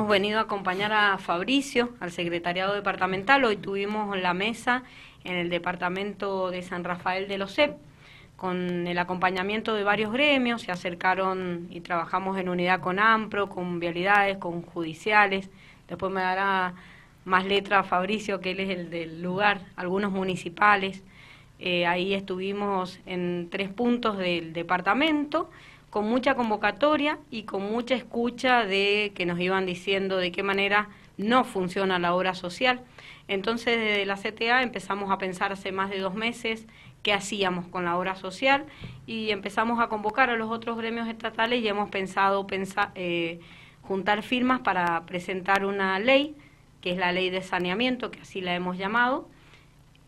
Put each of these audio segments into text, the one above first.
hemos venido a acompañar a Fabricio, al secretariado departamental. Hoy tuvimos la mesa en el departamento de San Rafael de los CEP con el acompañamiento de varios gremios, se acercaron y trabajamos en unidad con AMPRO, con vialidades, con judiciales. Después me dará más letra Fabricio, que él es el del lugar, algunos municipales. Eh, ahí estuvimos en tres puntos del departamento con mucha convocatoria y con mucha escucha de que nos iban diciendo de qué manera no funciona la obra social. Entonces, desde la CTA empezamos a pensar hace más de dos meses qué hacíamos con la obra social y empezamos a convocar a los otros gremios estatales y hemos pensado eh, juntar firmas para presentar una ley, que es la ley de saneamiento, que así la hemos llamado,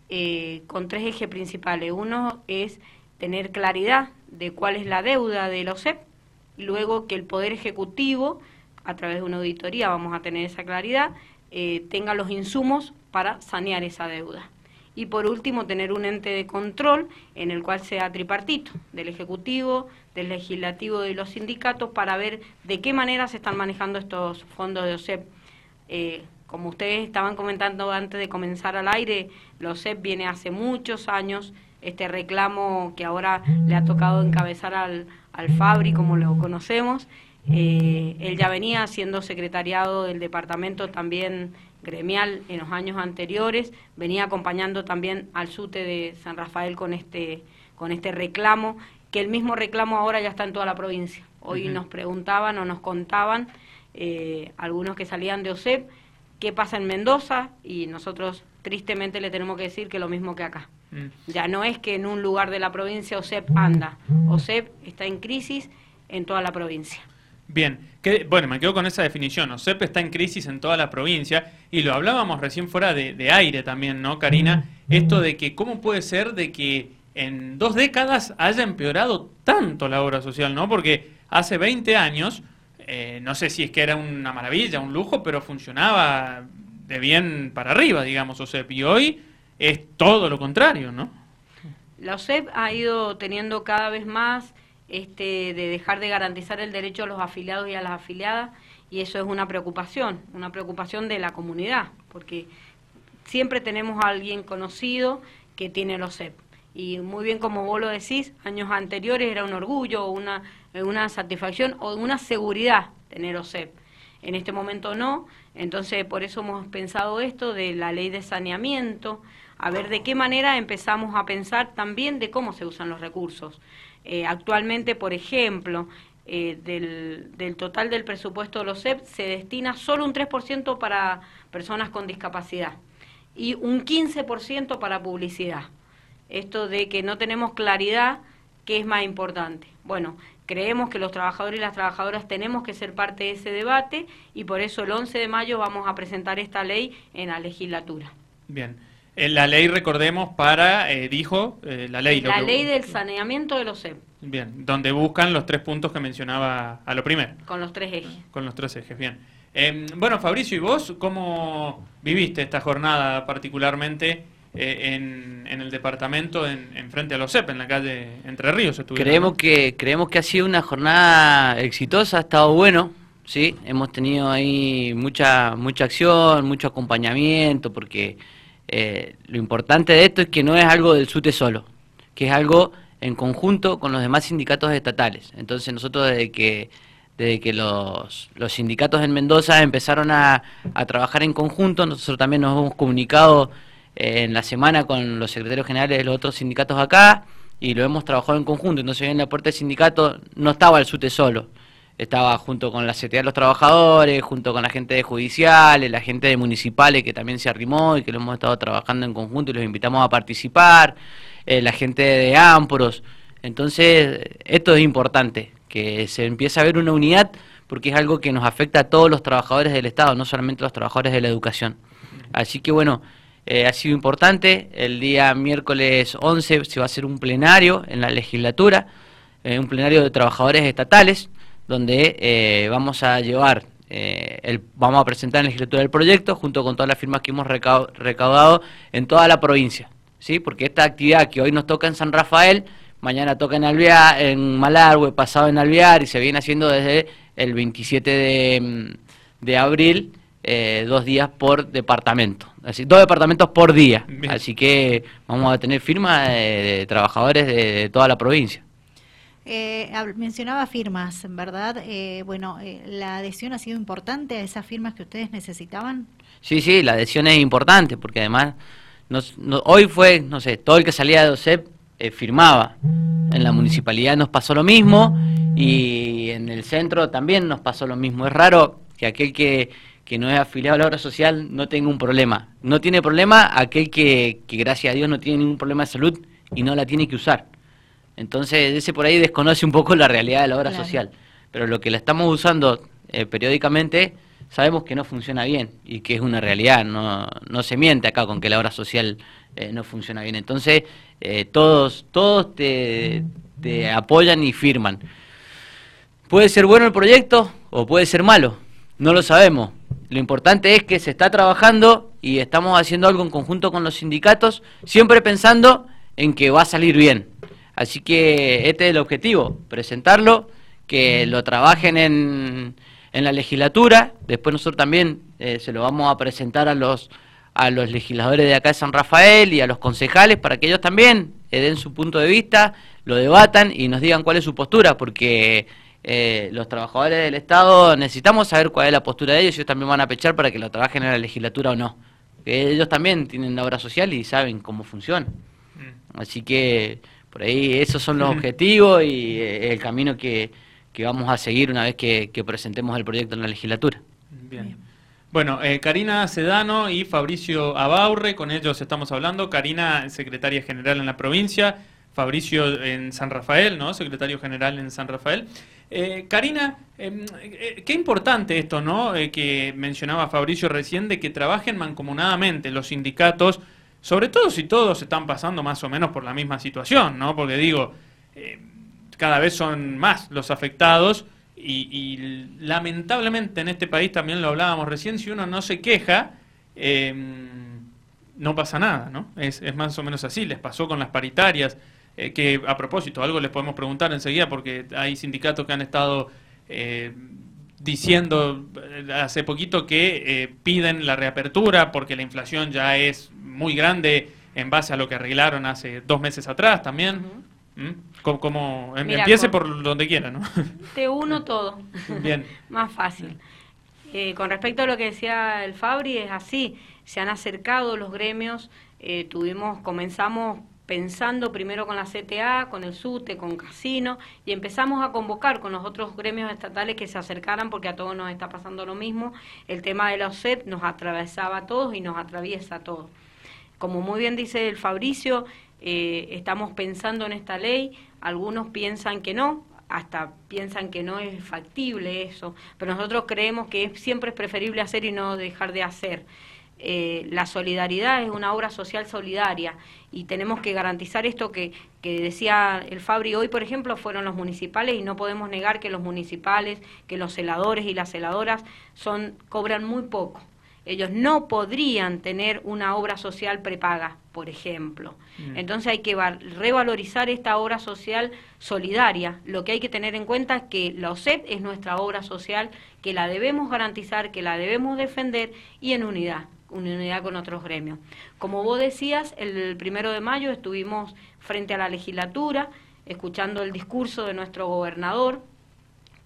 eh, con tres ejes principales. Uno es tener claridad de cuál es la deuda de los OSEP, luego que el Poder Ejecutivo, a través de una auditoría vamos a tener esa claridad, eh, tenga los insumos para sanear esa deuda. Y por último, tener un ente de control en el cual sea tripartito, del Ejecutivo, del Legislativo y los sindicatos, para ver de qué manera se están manejando estos fondos de OSEP. Eh, como ustedes estaban comentando antes de comenzar al aire, los OSEP viene hace muchos años este reclamo que ahora le ha tocado encabezar al, al Fabri, como lo conocemos. Eh, él ya venía siendo secretariado del departamento también gremial en los años anteriores, venía acompañando también al SUTE de San Rafael con este, con este reclamo, que el mismo reclamo ahora ya está en toda la provincia. Hoy nos preguntaban o nos contaban eh, algunos que salían de OSEP qué pasa en Mendoza y nosotros tristemente le tenemos que decir que lo mismo que acá. Mm. Ya no es que en un lugar de la provincia OSEP anda, OSEP está en crisis en toda la provincia. Bien, bueno, me quedo con esa definición. OSEP está en crisis en toda la provincia y lo hablábamos recién fuera de, aire también, ¿no, Karina? Esto de que cómo puede ser de que en dos décadas haya empeorado tanto la obra social, ¿no? Porque hace 20 años, eh, no sé si es que era una maravilla, un lujo, pero funcionaba de bien para arriba, digamos, OSEP. Y hoy es todo lo contrario, ¿no? La OSEP ha ido teniendo cada vez más este, de dejar de garantizar el derecho a los afiliados y a las afiliadas, y eso es una preocupación, una preocupación de la comunidad, porque siempre tenemos a alguien conocido que tiene el OSEP. Y muy bien como vos lo decís, años anteriores era un orgullo, una, una satisfacción o una seguridad tener OSEP. En este momento no, entonces por eso hemos pensado esto de la ley de saneamiento, a ver de qué manera empezamos a pensar también de cómo se usan los recursos. Eh, actualmente, por ejemplo, eh, del, del, total del presupuesto de los CEP se destina solo un 3% para personas con discapacidad y un 15% para publicidad. Esto de que no tenemos claridad, ¿qué es más importante? Bueno, creemos que los trabajadores y las trabajadoras tenemos que ser parte de ese debate y por eso el 11 de mayo vamos a presentar esta ley en la legislatura. Bien. Eh, la ley, recordemos, para, eh, dijo, eh, la ley... La ley del saneamiento de los CEP. Bien, donde buscan los tres puntos que mencionaba a lo primero. Con los tres ejes. Con los tres ejes, bien. Em, bueno, Fabricio, ¿y vos cómo viviste esta jornada particularmente en, el departamento en, frente a los CEP, en la calle Entre Ríos? Creemos, que, creemos que ha sido una jornada exitosa, ha estado bueno, ¿sí? Hemos tenido ahí mucha, mucha acción, mucho acompañamiento, porque eh, lo importante de esto es que no es algo del SUTE solo, que es algo en conjunto con los demás sindicatos estatales. Entonces nosotros desde que, desde que los, los sindicatos en Mendoza empezaron a, trabajar en conjunto, nosotros también nos hemos comunicado eh, en la semana con los secretarios generales de los otros sindicatos acá y lo hemos trabajado en conjunto. Entonces en la puerta del sindicato no estaba el SUTE solo estaba junto con la CTA de los trabajadores, junto con la gente de judiciales, la gente de municipales que también se arrimó y que lo hemos estado trabajando en conjunto y los invitamos a participar, eh, la gente de Ámporos. Entonces, esto es importante, que se empiece a ver una unidad porque es algo que nos afecta a todos los trabajadores del Estado, no solamente a los trabajadores de la educación. Así que bueno, eh, ha sido importante. El día miércoles 11 se va a hacer un plenario en la legislatura, eh, un plenario de trabajadores estatales donde eh, vamos a llevar, eh, el, vamos a presentar en la legislatura el proyecto junto con todas las firmas que hemos recaudado en toda la provincia, ¿sí? Porque esta actividad que hoy nos toca en San Rafael, mañana toca en Alvear, en Malargüe, pasado en Alvear y se viene haciendo desde el 27 de, de abril, eh, dos días por departamento, así dos departamentos por día. Así que vamos a tener firmas de, trabajadores de, toda la provincia. Eh, mencionaba firmas, ¿verdad? Eh, bueno, eh, ¿la adhesión ha sido importante a esas firmas que ustedes necesitaban? Sí, sí, la adhesión es importante porque además hoy fue, no sé, todo el que salía de OSEP firmaba. En la municipalidad nos pasó lo mismo y en el centro también nos pasó lo mismo. Es raro que aquel que, que no es afiliado a la obra social no tenga un problema. No tiene problema aquel que, que gracias a Dios no tiene ningún problema de salud y no la tiene que usar. Entonces ese por ahí desconoce un poco la realidad de la obra social. Pero lo que la estamos usando eh, periódicamente sabemos que no funciona bien y que es una realidad. No, no se miente acá con que la obra social eh, no funciona bien. Entonces eh, todos, todos te, te apoyan y firman. Puede ser bueno el proyecto o puede ser malo, no lo sabemos. Lo importante es que se está trabajando y estamos haciendo algo en conjunto con los sindicatos, siempre pensando en que va a salir bien. Así que este es el objetivo, presentarlo, que lo trabajen en, en la legislatura, después nosotros también eh, se lo vamos a presentar a los, a los legisladores de acá de San Rafael y a los concejales para que ellos también eh, den su punto de vista, lo debatan y nos digan cuál es su postura, porque eh, los trabajadores del Estado necesitamos saber cuál es la postura de ellos ellos también van a pechar para que lo trabajen en la legislatura o no. Que ellos también tienen la obra social y saben cómo funciona. Mm. Así que por ahí esos son los objetivos y eh, el camino que, vamos a seguir una vez que, presentemos el proyecto en la legislatura. Bien. Bueno, eh, Karina Sedano y Fabricio Abaurre, con ellos estamos hablando. Karina, secretaria general en la provincia, Fabricio en San Rafael, ¿no? Secretario general en San Rafael. Eh, Karina, em, qué importante esto, ¿no? que mencionaba Fabricio recién, de que trabajen mancomunadamente los sindicatos sobre todo si todos están pasando más o menos por la misma situación, ¿no? Porque digo, eh, cada vez son más los afectados y, lamentablemente en este país también lo hablábamos recién, si uno no se queja, em, no pasa nada, ¿no? Es, más o menos así, les pasó con las paritarias, eh, que a propósito, algo les podemos preguntar enseguida porque hay sindicatos que han estado... Eh, diciendo hace poquito que piden la reapertura porque la inflación ya es muy grande en base a lo que arreglaron hace dos meses atrás también. ¿Mm? Como, em, empiece por donde quiera, ¿no? Te uno todo. Bien. Más fácil. Eh, con respecto a lo que decía el Fabri, es así. Se han acercado los gremios. Eh, tuvimos, comenzamos pensando primero con la CTA, con el SUTE, con Casino, y empezamos a convocar con los otros gremios estatales que se acercaran, porque a todos nos está pasando lo mismo. El tema de la OSET nos atravesaba a todos y nos atraviesa a todos. Como muy bien dice el Fabricio, eh, estamos pensando en esta ley, algunos piensan que no, hasta piensan que no es factible eso, pero nosotros creemos que siempre es preferible hacer y no dejar de hacer. Eh, la solidaridad es una obra social solidaria y tenemos que garantizar esto que, que decía el Fabri hoy, por ejemplo, fueron los municipales y no podemos negar que los municipales, que los celadores y las celadoras son cobran muy poco ellos no podrían tener una obra social prepaga, por ejemplo. Mm. Entonces hay que revalorizar esta obra social solidaria. Lo que hay que tener en cuenta es que la OSET es nuestra obra social, que la debemos garantizar, que la debemos defender y en unidad, unidad con otros gremios. Como vos decías, el primero de mayo estuvimos frente a la legislatura, escuchando el discurso de nuestro gobernador,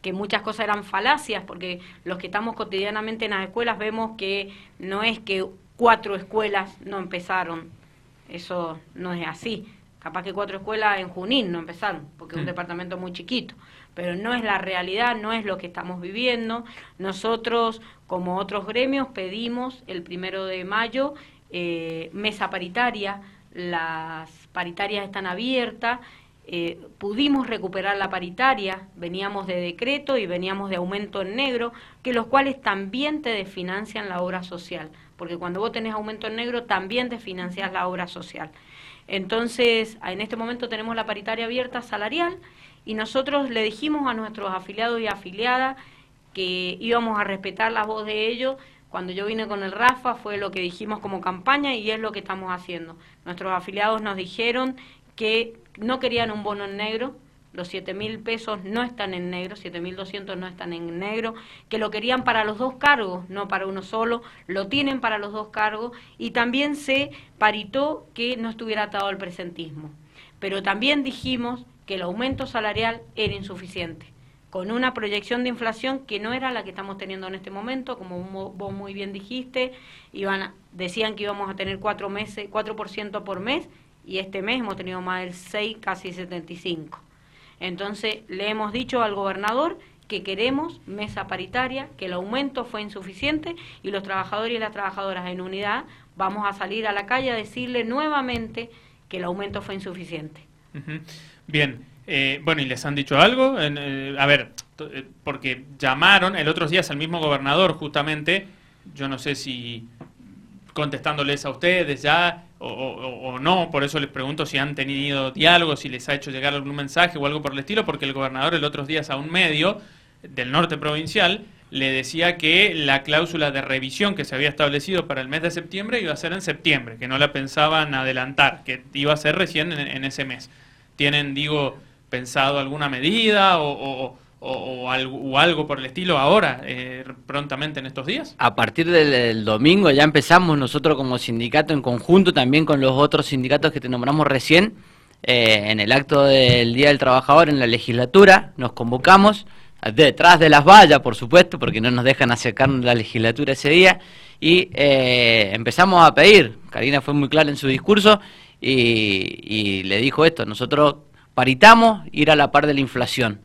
que muchas cosas eran falacias, porque los que estamos cotidianamente en las escuelas vemos que no es que cuatro escuelas no empezaron, eso no es así. Capaz que cuatro escuelas en Junín no empezaron, porque es un departamento muy chiquito, pero no es la realidad, no es lo que estamos viviendo. Nosotros, como otros gremios, pedimos el primero de mayo eh, mesa paritaria, las paritarias están abiertas eh, pudimos recuperar la paritaria, veníamos de decreto y veníamos de aumento en negro, que los cuales también te desfinancian la obra social, porque cuando vos tenés aumento en negro también te financias la obra social. Entonces, en este momento tenemos la paritaria abierta salarial y nosotros le dijimos a nuestros afiliados y afiliadas que íbamos a respetar la voz de ellos. Cuando yo vine con el Rafa fue lo que dijimos como campaña y es lo que estamos haciendo. Nuestros afiliados nos dijeron que no querían un bono en negro, los 7 mil pesos no están en negro, 7 mil 200 no están en negro, que lo querían para los dos cargos, no para uno solo, lo tienen para los dos cargos y también se paritó que no estuviera atado al presentismo. Pero también dijimos que el aumento salarial era insuficiente, con una proyección de inflación que no era la que estamos teniendo en este momento, como vos muy bien dijiste, iban decían que íbamos a tener cuatro meses, 4% por mes, y este mes hemos tenido más del 6, casi 75. Entonces le hemos dicho al gobernador que queremos mesa paritaria, que el aumento fue insuficiente y los trabajadores y las trabajadoras en unidad vamos a salir a la calle a decirle nuevamente que el aumento fue insuficiente. Bien, eh, bueno, ¿y les han dicho algo? Eh, a ver, eh, porque llamaron el otro día al mismo gobernador justamente, yo no sé si contestándoles a ustedes ya o, no, por eso les pregunto si han tenido diálogos, si les ha hecho llegar algún mensaje o algo por el estilo, porque el gobernador el otro día a un medio del norte provincial le decía que la cláusula de revisión que se había establecido para el mes de septiembre iba a ser en septiembre, que no la pensaban adelantar, que iba a ser recién en, ese mes. ¿Tienen, digo, pensado alguna medida o o, algo, por el estilo ahora, eh, prontamente en estos días? A partir del, domingo ya empezamos nosotros como sindicato en conjunto también con los otros sindicatos que te nombramos recién, eh, en el acto del Día del Trabajador en la legislatura, nos convocamos detrás de las vallas, por supuesto, porque no nos dejan acercarnos a la legislatura ese día, y eh, empezamos a pedir, Karina fue muy clara en su discurso, y, y le dijo esto, nosotros paritamos ir a la par de la inflación.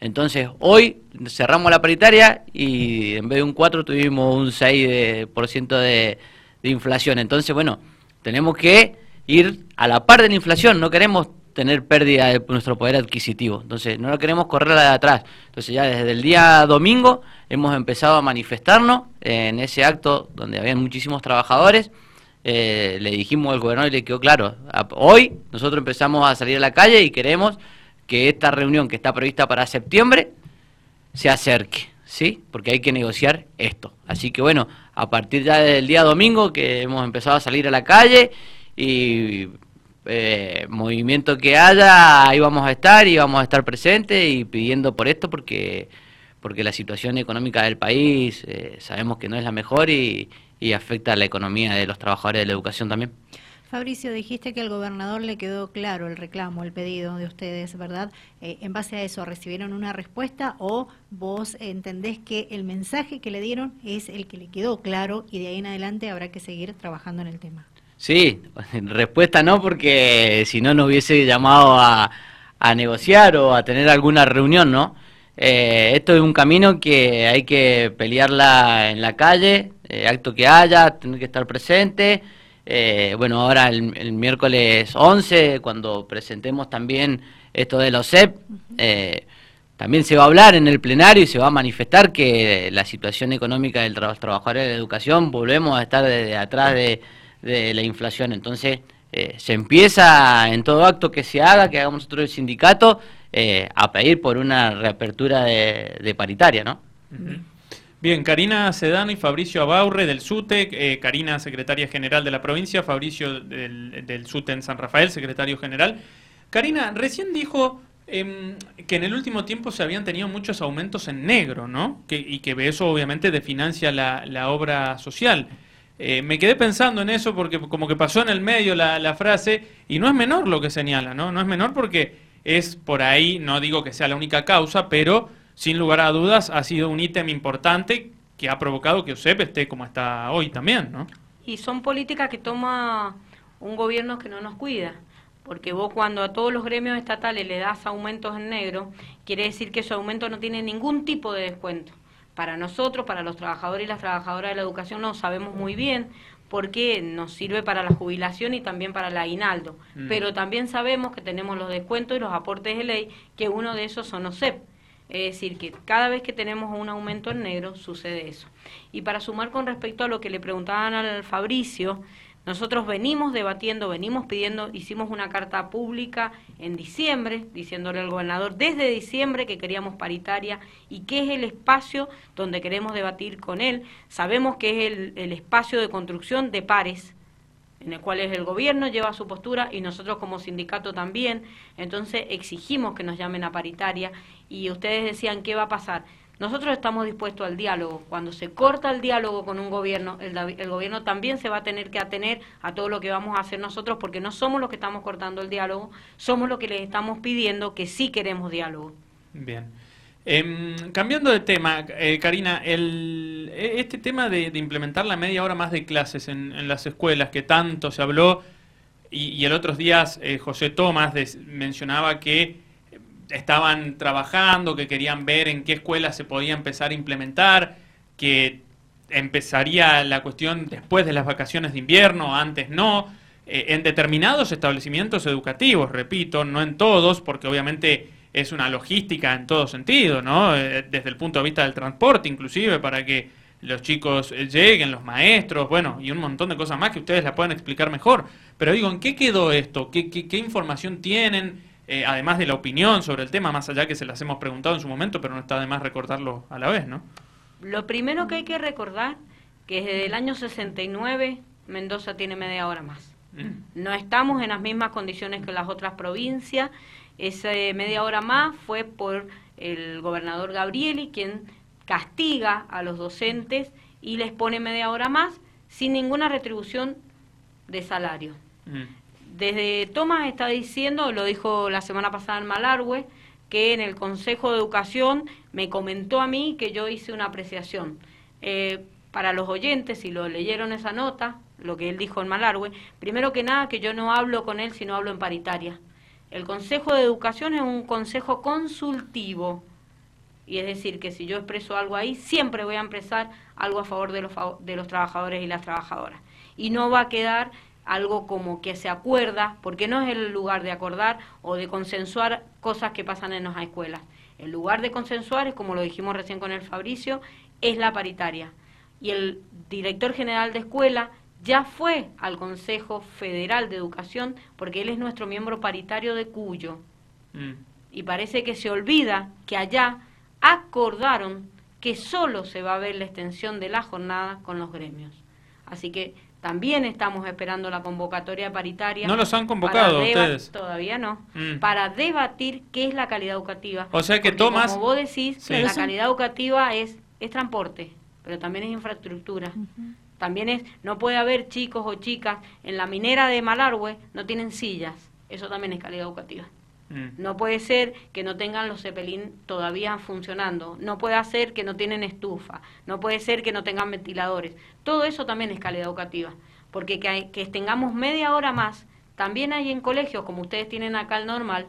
Entonces, hoy cerramos la paritaria y en vez de un 4 tuvimos un 6% de, de, inflación. Entonces, bueno, tenemos que ir a la par de la inflación, no queremos tener pérdida de nuestro poder adquisitivo. Entonces, no lo queremos correr la de atrás. Entonces, ya desde el día domingo hemos empezado a manifestarnos en ese acto donde habían muchísimos trabajadores. Eh, le dijimos al gobernador y le quedó claro, hoy nosotros empezamos a salir a la calle y queremos que esta reunión que está prevista para septiembre se acerque, ¿sí? Porque hay que negociar esto. Así que bueno, a partir ya del día domingo que hemos empezado a salir a la calle y eh, movimiento que haya, ahí vamos a estar y vamos a estar presentes y pidiendo por esto porque porque la situación económica del país eh, sabemos que no es la mejor y, y afecta a la economía de los trabajadores de la educación también. Fabricio, dijiste que al gobernador le quedó claro el reclamo, el pedido de ustedes, ¿verdad? Eh, en base a eso, ¿recibieron una respuesta o vos entendés que el mensaje que le dieron es el que le quedó claro y de ahí en adelante habrá que seguir trabajando en el tema? Sí, respuesta no, porque si no nos hubiese llamado a, negociar o a tener alguna reunión, ¿no? Eh, esto es un camino que hay que pelearla en la calle, eh, acto que haya, tener que estar presente eh, bueno, ahora el, miércoles 11, cuando presentemos también esto de los CEP, eh, también se va a hablar en el plenario y se va a manifestar que la situación económica del los trabajadores de la educación, volvemos a estar desde atrás de, la inflación. Entonces, eh, se empieza en todo acto que se haga, que hagamos nosotros el sindicato, a pedir por una reapertura de, paritaria, ¿no? Bien, Karina Sedano y Fabricio Abaurre del SUTE, eh, Karina, secretaria general de la provincia, Fabricio del, SUTE en San Rafael, secretario general. Karina, recién dijo em, que en el último tiempo se habían tenido muchos aumentos en negro, ¿no? y que eso obviamente definancia la, la obra social. Eh, me quedé pensando en eso porque como que pasó en el medio la, la frase y no es menor lo que señala, ¿no? No es menor porque es por ahí, no digo que sea la única causa, pero sin lugar a dudas, ha sido un ítem importante que ha provocado que OSEP esté como está hoy también, ¿no? Y son políticas que toma un gobierno que no nos cuida. Porque vos cuando a todos los gremios estatales le das aumentos en negro, quiere decir que ese aumento no tiene ningún tipo de descuento. Para nosotros, para los trabajadores y las trabajadoras de la educación, no sabemos muy bien porque nos sirve para la jubilación y también para el aguinaldo. Mm. Pero también sabemos que tenemos los descuentos y los aportes de ley, que uno de esos son OSEP. Es decir, que cada vez que tenemos un aumento en negro sucede eso. Y para sumar con respecto a lo que le preguntaban al Fabricio, nosotros venimos debatiendo, venimos pidiendo, hicimos una carta pública en diciembre, diciéndole al gobernador desde diciembre que queríamos paritaria y que es el espacio donde queremos debatir con él. Sabemos que es el, el espacio de construcción de pares, en el cual el gobierno lleva su postura y nosotros como sindicato también. Entonces exigimos que nos llamen a paritaria y ustedes decían qué va a pasar. Nosotros estamos dispuestos al diálogo. Cuando se corta el diálogo con un gobierno, el, el, gobierno también se va a tener que atener a todo lo que vamos a hacer nosotros, porque no somos los que estamos cortando el diálogo, somos los que les estamos pidiendo que sí queremos diálogo. Bien. Eh, cambiando de tema, eh, Karina, el, e, este tema de, implementar la media hora más de clases en, las escuelas, que tanto se habló, y, el otros días eh, José Tomás mencionaba que estaban trabajando, que querían ver en qué escuelas se podía empezar a implementar, que empezaría la cuestión después de las vacaciones de invierno, antes no, eh, en determinados establecimientos educativos, repito, no en todos, porque obviamente es una logística en todo sentido, ¿no? Eh, desde el punto de vista del transporte, inclusive, para que los chicos lleguen, los maestros, bueno, y un montón de cosas más que ustedes la pueden explicar mejor. Pero digo, ¿en qué quedó esto? ¿Qué, qué, qué información tienen? eh, además de la opinión sobre el tema, más allá que se las hemos preguntado en su momento, pero no está de más recordarlo a la vez, ¿no? Lo primero que hay que recordar, que desde el año 69 Mendoza tiene media hora más. Mm. No estamos en las mismas condiciones que las otras provincias. Esa media hora más fue por el gobernador Gabrieli, quien castiga a los docentes y les pone media hora más sin ninguna retribución de salario. Mm. Desde Tomás está diciendo, lo dijo la semana pasada en Malargüe, que en el Consejo de Educación me comentó a mí que yo hice una apreciación. Eh, para los oyentes, si lo leyeron esa nota, lo que él dijo en Malargüe, primero que nada que yo no hablo con él, sino hablo en paritaria. El Consejo de Educación es un consejo consultivo, y es decir, que si yo expreso algo ahí, siempre voy a expresar algo a favor de los, de los trabajadores y las trabajadoras. Y no va a quedar algo como que se acuerda, porque no es el lugar de acordar o de consensuar cosas que pasan en las escuelas. El lugar de consensuar es, como lo dijimos recién con el Fabricio, es la paritaria. Y el director general de escuela ya fue al Consejo Federal de Educación porque él es nuestro miembro paritario de Cuyo. Mm. Y parece que se olvida que allá acordaron que solo se va a ver la extensión de la jornada con los gremios. Así que también estamos esperando la convocatoria paritaria. ¿No los han convocado ustedes? Todavía no. Mm. Para debatir qué es la calidad educativa. O sea que Tomás... Como vos decís, sí. la calidad educativa es, es transporte, pero también es infraestructura. Uh -huh. También es, no puede haber chicos o chicas en la minera de Malargüe, no tienen sillas. Eso también es calidad educativa. Mm. No puede ser que no tengan los Zeppelin todavía funcionando. No puede ser que no tienen estufa. No puede ser que no tengan ventiladores. Todo eso también es calidad educativa. Porque que, hay, que tengamos media hora más, también hay en colegios, como ustedes tienen acá el normal,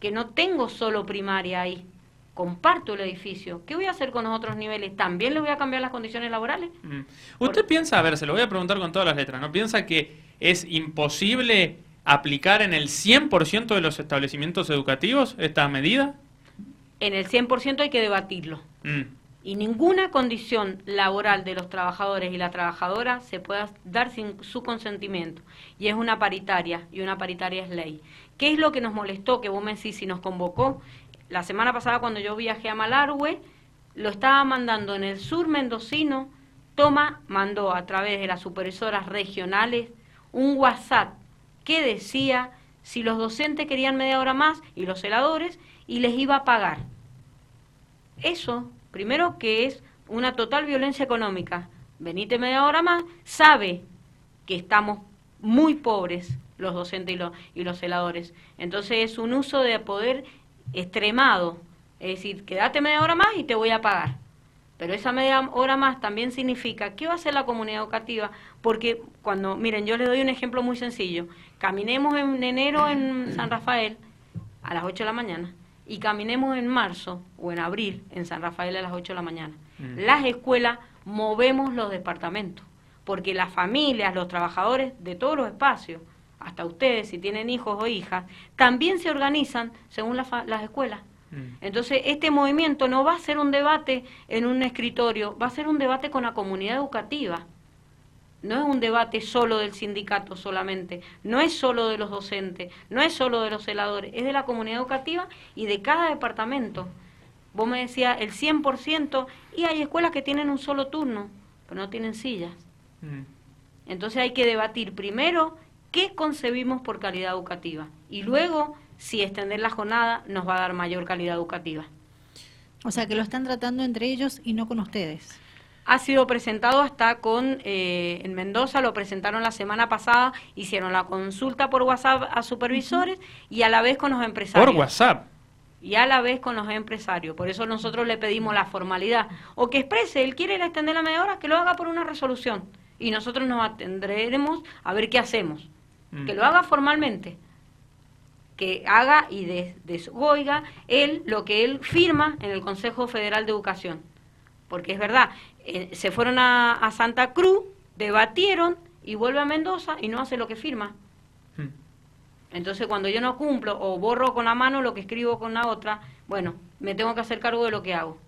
que no tengo solo primaria ahí. Comparto el edificio. ¿Qué voy a hacer con los otros niveles? ¿También le voy a cambiar las condiciones laborales? Mm. ¿Usted Por... piensa, a ver, se lo voy a preguntar con todas las letras, ¿no? ¿Piensa que es imposible aplicar en el 100% de los establecimientos educativos esta medida? En el 100% hay que debatirlo. Mm. Y ninguna condición laboral de los trabajadores y la trabajadora se pueda dar sin su consentimiento. Y es una paritaria, y una paritaria es ley. ¿Qué es lo que nos molestó, que vos me decís si nos convocó? La semana pasada cuando yo viajé a Malargüe, lo estaba mandando en el sur mendocino, Toma mandó a través de las supervisoras regionales un WhatsApp que decía si los docentes querían media hora más y los celadores y les iba a pagar. Eso, primero que es una total violencia económica. Venite media hora más, sabe que estamos muy pobres los docentes y los, y los celadores. Entonces es un uso de poder extremado. Es decir, quédate media hora más y te voy a pagar. Pero esa media hora más también significa qué va a hacer la comunidad educativa, porque cuando, miren, yo les doy un ejemplo muy sencillo. Caminemos en enero en San Rafael a las 8 de la mañana y caminemos en marzo o en abril en San Rafael a las 8 de la mañana. Mm. Las escuelas movemos los departamentos, porque las familias, los trabajadores de todos los espacios, hasta ustedes si tienen hijos o hijas, también se organizan según la las escuelas. Mm. Entonces, este movimiento no va a ser un debate en un escritorio, va a ser un debate con la comunidad educativa. No es un debate solo del sindicato solamente, no es solo de los docentes, no es solo de los celadores, es de la comunidad educativa y de cada departamento. Vos me decías el 100% y hay escuelas que tienen un solo turno, pero no tienen sillas. Mm. Entonces hay que debatir primero qué concebimos por calidad educativa y luego si extender la jornada nos va a dar mayor calidad educativa. O sea que lo están tratando entre ellos y no con ustedes. Ha sido presentado hasta con, eh, en Mendoza lo presentaron la semana pasada, hicieron la consulta por WhatsApp a supervisores y a la vez con los empresarios. Por WhatsApp. Y a la vez con los empresarios. Por eso nosotros le pedimos la formalidad. O que exprese, él quiere extender la media hora, que lo haga por una resolución. Y nosotros nos atendremos a ver qué hacemos. Que lo haga formalmente que haga y desoiga él lo que él firma en el Consejo Federal de Educación. Porque es verdad, eh, se fueron a, Santa Cruz, debatieron y vuelve a Mendoza y no hace lo que firma. Hmm. Entonces cuando yo no cumplo o borro con la mano lo que escribo con la otra, bueno, me tengo que hacer cargo de lo que hago.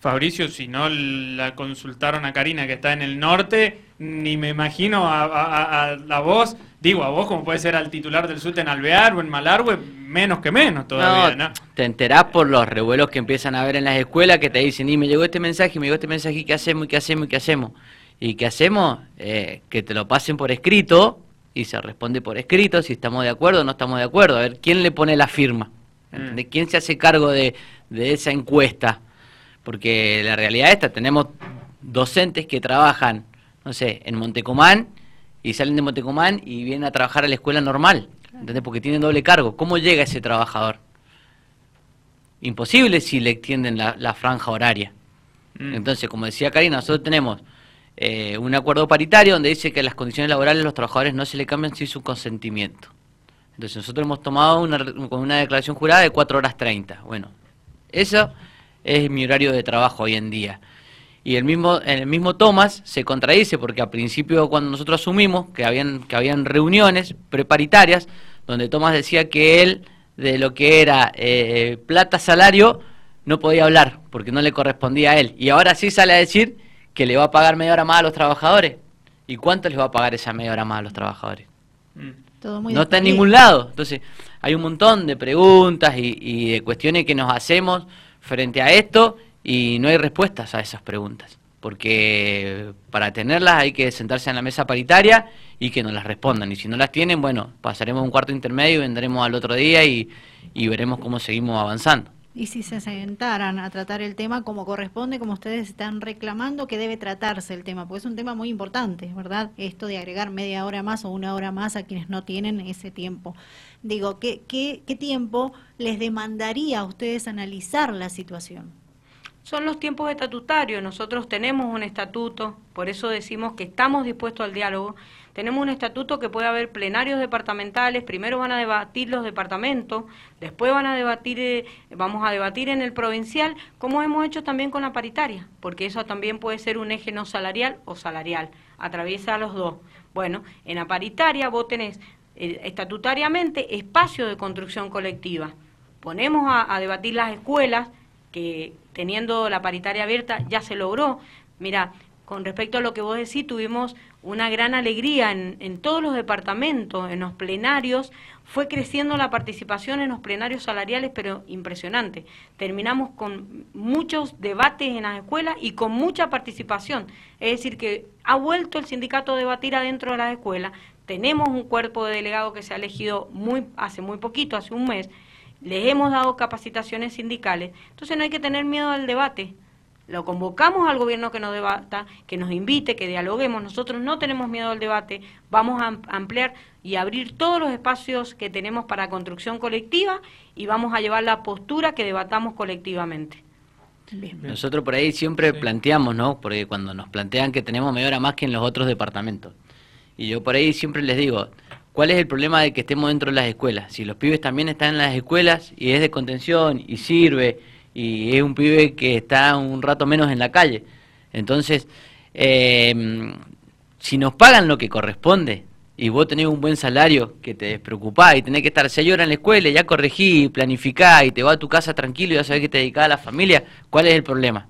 Fabricio, si no la consultaron a Karina que está en el norte, ni me imagino a, la voz, digo a vos como puede ser al titular del SUT en Alvear o en Malargüe, menos que menos todavía, ¿no? Te enterás por los revuelos que empiezan a ver en las escuelas que te dicen, y me llegó este mensaje, me llegó este mensaje, ¿y qué hacemos? ¿Y qué hacemos? ¿Y qué hacemos? ¿Y qué hacemos? Eh, que te lo pasen por escrito y se responde por escrito si estamos de acuerdo o no estamos de acuerdo. A ver, ¿quién le pone la firma? Mm. ¿Quién se hace cargo de, de esa encuesta? Porque la realidad es esta, tenemos docentes que trabajan, no sé, en Montecomán y salen de Montecomán y vienen a trabajar a la escuela normal, ¿entendés? Porque tienen doble cargo. ¿Cómo llega ese trabajador? Imposible si le extienden la, franja horaria. Mm. Entonces, como decía Karina, nosotros tenemos eh, un acuerdo paritario donde dice que las condiciones laborales de los trabajadores no se le cambian sin su consentimiento. Entonces, nosotros hemos tomado una, con una declaración jurada de 4 horas 30. Bueno, eso es mi horario de trabajo hoy en día. Y el mismo, el mismo Tomás se contradice porque al principio cuando nosotros asumimos que habían, que habían reuniones preparitarias donde Tomás decía que él de lo que era eh, plata salario no podía hablar porque no le correspondía a él. Y ahora sí sale a decir que le va a pagar media hora más a los trabajadores. ¿Y cuánto les va a pagar esa media hora más a los trabajadores? Mm. no está en ningún lado. Entonces, hay un montón de preguntas y, y de cuestiones que nos hacemos frente a esto y no hay respuestas a esas preguntas, porque para tenerlas hay que sentarse en la mesa paritaria y que nos las respondan, y si no las tienen, bueno, pasaremos un cuarto intermedio y vendremos al otro día y, y veremos cómo seguimos avanzando. Y si se sentaran a tratar el tema como corresponde, como ustedes están reclamando que debe tratarse el tema, porque es un tema muy importante, ¿verdad? Esto de agregar media hora más o una hora más a quienes no tienen ese tiempo. Digo, ¿qué, qué, qué tiempo les demandaría a ustedes analizar la situación? Son los tiempos estatutarios. Nosotros tenemos un estatuto, por eso decimos que estamos dispuestos al diálogo. Tenemos un estatuto que puede haber plenarios departamentales, primero van a debatir los departamentos, después van a debatir, eh, vamos a debatir en el provincial, como hemos hecho también con la paritaria, porque eso también puede ser un eje no salarial o salarial, atraviesa a los dos. Bueno, en la paritaria vos tenés eh, estatutariamente espacio de construcción colectiva. Ponemos a debatir las escuelas, que teniendo la paritaria abierta ya se logró. Mira, con respecto a lo que vos decís, tuvimos una gran alegría en, todos los departamentos, en los plenarios, fue creciendo la participación en los plenarios salariales, pero impresionante. Terminamos con muchos debates en las escuelas y con mucha participación. Es decir, que ha vuelto el sindicato a debatir adentro de las escuelas. Tenemos un cuerpo de delegado que se ha elegido muy, hace muy poquito, hace un mes, les hemos dado capacitaciones sindicales, entonces no hay que tener miedo al debate. Lo convocamos al gobierno que nos debata, que nos invite, que dialoguemos. Nosotros no tenemos miedo al debate. Vamos a ampliar y abrir todos los espacios que tenemos para construcción colectiva y vamos a llevar la postura que debatamos colectivamente. Nosotros por ahí siempre planteamos, ¿no? Porque cuando nos plantean que tenemos media hora más que en los otros departamentos. Y yo por ahí siempre les digo, ¿Cuál es el problema de que estemos dentro de las escuelas? Si los pibes también están en las escuelas y es de contención y sirve y es un pibe que está un rato menos en la calle. Entonces, eh, si nos pagan lo que corresponde y vos tenés un buen salario que te despreocupás y tenés que estar seis horas en la escuela, ya corregí, planificás y te vas a tu casa tranquilo y ya sabés que te dedicás a la familia, ¿cuál es el problema?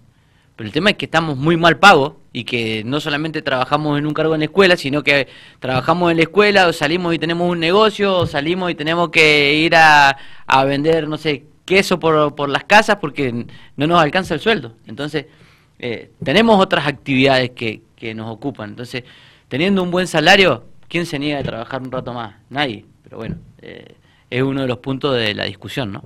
Pero el tema es que estamos muy mal pagos y que no solamente trabajamos en un cargo en la escuela, sino que trabajamos en la escuela o salimos y tenemos un negocio o salimos y tenemos que ir a, vender, no sé, queso por, por las casas porque no nos alcanza el sueldo. Entonces, eh, tenemos otras actividades que, que nos ocupan. Entonces, teniendo un buen salario, ¿quién se niega a trabajar un rato más? Nadie. Pero bueno, eh, es uno de los puntos de la discusión, ¿no?